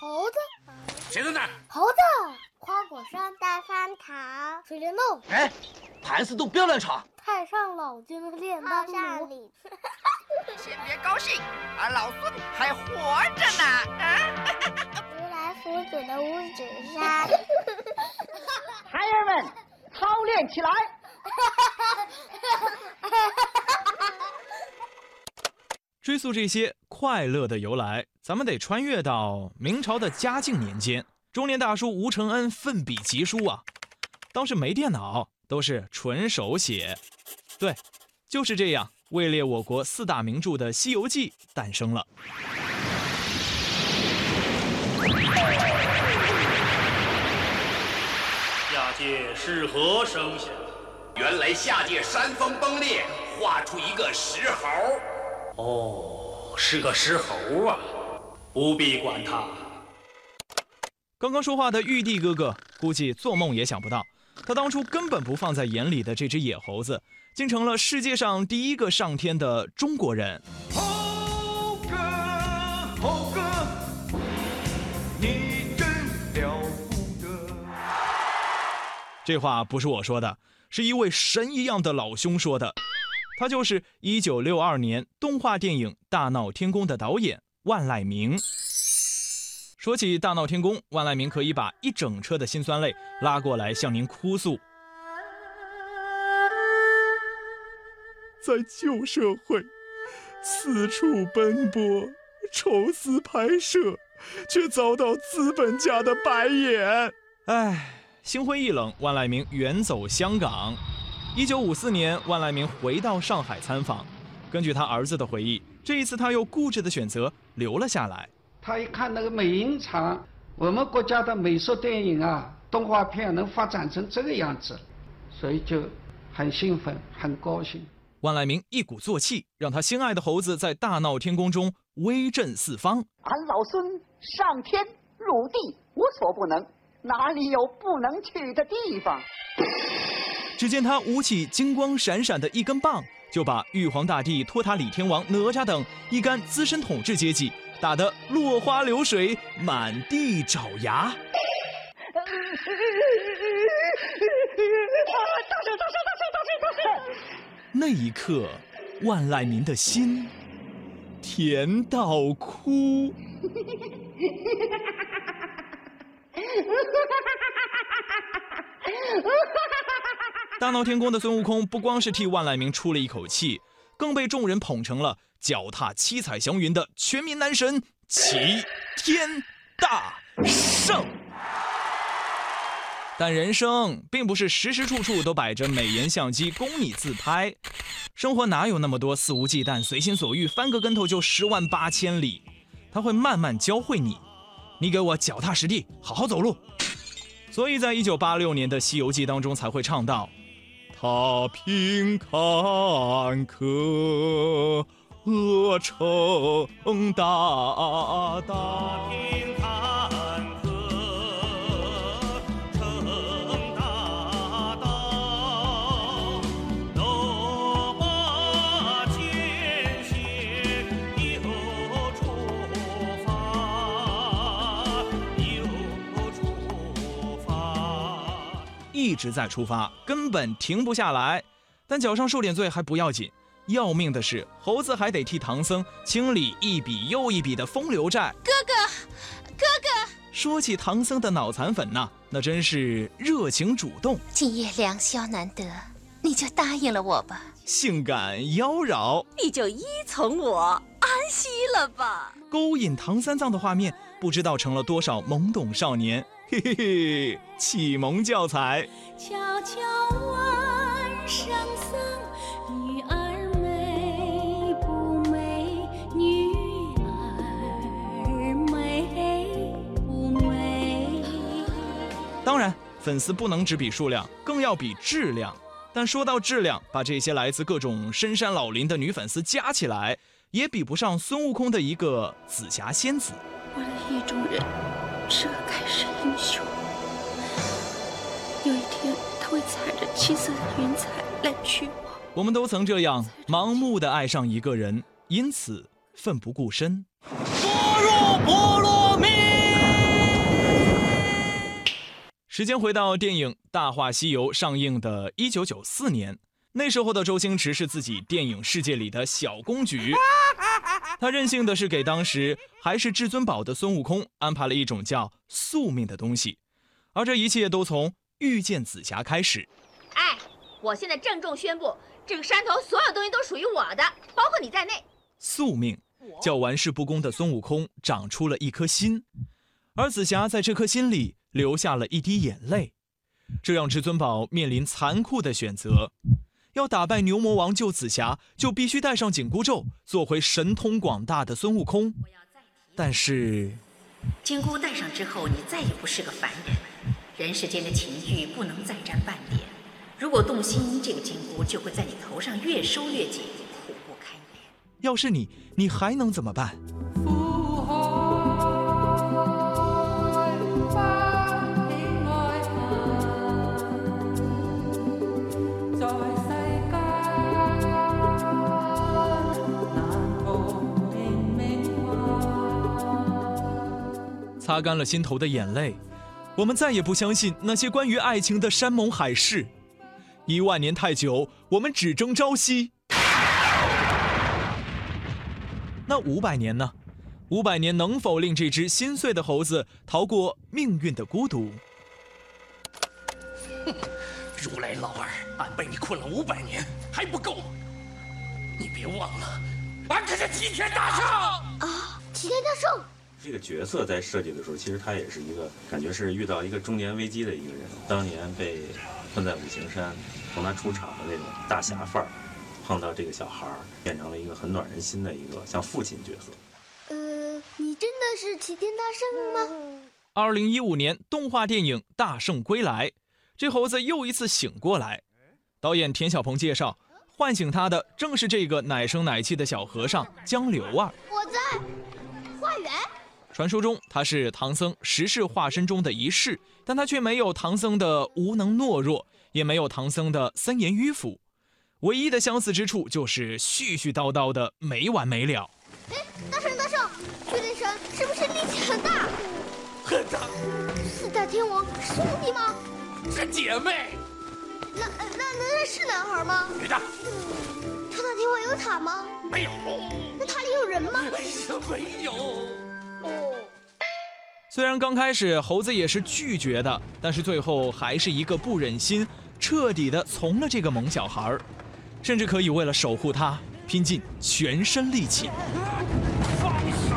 猴子，谁在那儿？猴子，花果山大翻糖，水帘洞，哎，盘丝洞不要乱闯。太上老君炼丹炉。先别高兴，俺老孙还活着呢。啊！如来佛祖的五指山。孩儿们，操练起来！追溯这些快乐的由来，咱们得穿越到明朝的嘉靖年间。中年大叔吴承恩奋笔疾书啊，当时没电脑，都是纯手写。对，就是这样，位列我国四大名著的《西游记》诞生了。下界是何声响？原来下界山峰崩裂，画出一个石猴。哦，是个石猴啊，不必管他。刚刚说话的玉帝哥哥，估计做梦也想不到，他当初根本不放在眼里的这只野猴子，竟成了世界上第一个上天的中国人。猴哥，猴哥，你真了不得。这话不是我说的，是一位神一样的老兄说的。他就是一九六二年动画电影《大闹天宫》的导演万籁鸣。说起《大闹天宫》，万籁鸣可以把一整车的辛酸泪拉过来向您哭诉。在旧社会，四处奔波，愁思拍摄，却遭到资本家的白眼。唉，心灰意冷，万籁鸣远走香港。一九五四年，万籁鸣回到上海参访。根据他儿子的回忆，这一次他又固执的选择留了下来。他一看那个美影厂，我们国家的美术电影啊，动画片能发展成这个样子，所以就很兴奋，很高兴。万籁鸣一鼓作气，让他心爱的猴子在大闹天宫中威震四方。俺老孙上天入地无所不能，哪里有不能去的地方？只见他舞起金光闪闪的一根棒，就把玉皇大帝、托塔李天王、哪吒等一干资深统治阶级打得落花流水、满地找牙。大圣，大圣，大圣，大圣，大圣！那一刻，万籁鸣的心甜到哭。大闹天宫的孙悟空不光是替万籁鸣出了一口气，更被众人捧成了脚踏七彩祥云的全民男神齐天大圣。但人生并不是时时处处都摆着美颜相机供你自拍，生活哪有那么多肆无忌惮、随心所欲，翻个跟头就十万八千里？他会慢慢教会你，你给我脚踏实地，好好走路。所以在一九八六年的《西游记》当中才会唱到。踏平坎坷，成大直在出发，根本停不下来。但脚上受点罪还不要紧，要命的是猴子还得替唐僧清理一笔又一笔的风流债。哥哥，哥哥，说起唐僧的脑残粉呐，那真是热情主动。今夜良宵难得，你就答应了我吧。性感妖娆，你就依从我，安息了吧。勾引唐三藏的画面，不知道成了多少懵懂少年。嘿嘿嘿，启蒙教材。悄悄问圣僧，女儿美不美？女儿美不美？当然，粉丝不能只比数量，更要比质量。但说到质量，把这些来自各种深山老林的女粉丝加起来，也比不上孙悟空的一个紫霞仙子。我的意中人是个盖世英雄，有一天他会踩着七色的云彩来娶我。我们都曾这样盲目的爱上一个人，因此奋不顾身。波若波罗蜜。时间回到电影《大话西游》上映的1994年，那时候的周星驰是自己电影世界里的小公举。他任性的是给当时还是至尊宝的孙悟空安排了一种叫宿命的东西，而这一切都从遇见紫霞开始。哎，我现在郑重宣布，这个山头所有东西都属于我的，包括你在内。宿命叫玩世不恭的孙悟空长出了一颗心，而紫霞在这颗心里。流下了一滴眼泪，这让至尊宝面临残酷的选择：要打败牛魔王救紫霞，就必须带上紧箍咒，做回神通广大的孙悟空。但是，紧箍戴上之后，你再也不是个凡人，人世间的情欲不能再沾半点。如果动心，这个紧箍就会在你头上越收越紧，苦不堪言。要是你，你还能怎么办？擦干了心头的眼泪，我们再也不相信那些关于爱情的山盟海誓。一万年太久，我们只争朝夕。那五百年呢？五百年能否令这只心碎的猴子逃过命运的孤独？哼，如来老儿，俺被你困了五百年，还不够？你别忘了，俺可是齐天大圣啊！齐天大圣。这个角色在设计的时候，其实他也是一个感觉是遇到一个中年危机的一个人。当年被困在五行山，从他出场的那种大侠范儿，碰到这个小孩儿，变成了一个很暖人心的一个像父亲角色。呃，你真的是齐天大圣吗？二零一五年动画电影《大圣归来》，这猴子又一次醒过来。导演田小鹏介绍，唤醒他的正是这个奶声奶气的小和尚江流儿。我在花园。传说中他是唐僧十世化身中的一世，但他却没有唐僧的无能懦弱，也没有唐僧的森严迂腐，唯一的相似之处就是絮絮叨叨的没完没了。哎，大圣大圣，巨灵神是不是力气很大？很大。四大天王是兄弟吗？是姐妹。那那那是男孩吗？女的。超大天王有塔吗？没有。那塔里有人吗？没有。虽然刚开始猴子也是拒绝的，但是最后还是一个不忍心，彻底的从了这个萌小孩儿，甚至可以为了守护他拼尽全身力气。放手！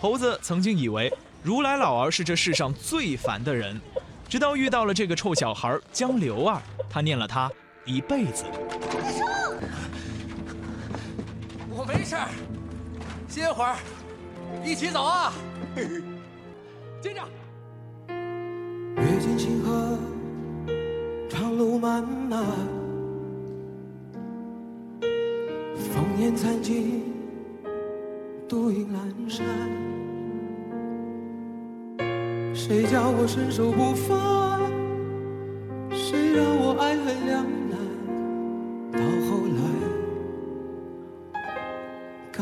猴子曾经以为如来老儿是这世上最烦的人，直到遇到了这个臭小孩江流儿，他念了他一辈子。我没事，歇会儿。一起走啊！接着。阅尽星河，长路漫漫，烽烟残尽，独影阑珊。谁叫我身手不凡？谁让我爱恨两难？到后来，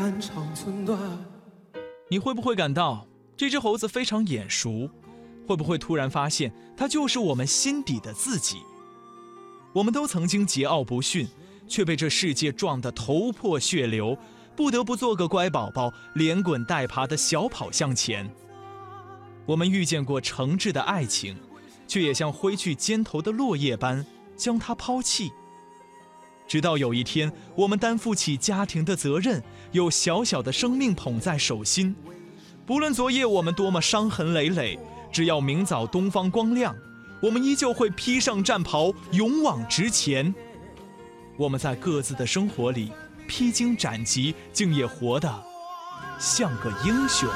肝肠寸断。你会不会感到这只猴子非常眼熟？会不会突然发现它就是我们心底的自己？我们都曾经桀骜不驯，却被这世界撞得头破血流，不得不做个乖宝宝，连滚带爬的小跑向前。我们遇见过诚挚的爱情，却也像挥去肩头的落叶般将它抛弃。直到有一天，我们担负起家庭的责任，有小小的生命捧在手心。不论昨夜我们多么伤痕累累，只要明早东方光亮，我们依旧会披上战袍，勇往直前。我们在各自的生活里披荆斩棘，竟也活得像个英雄。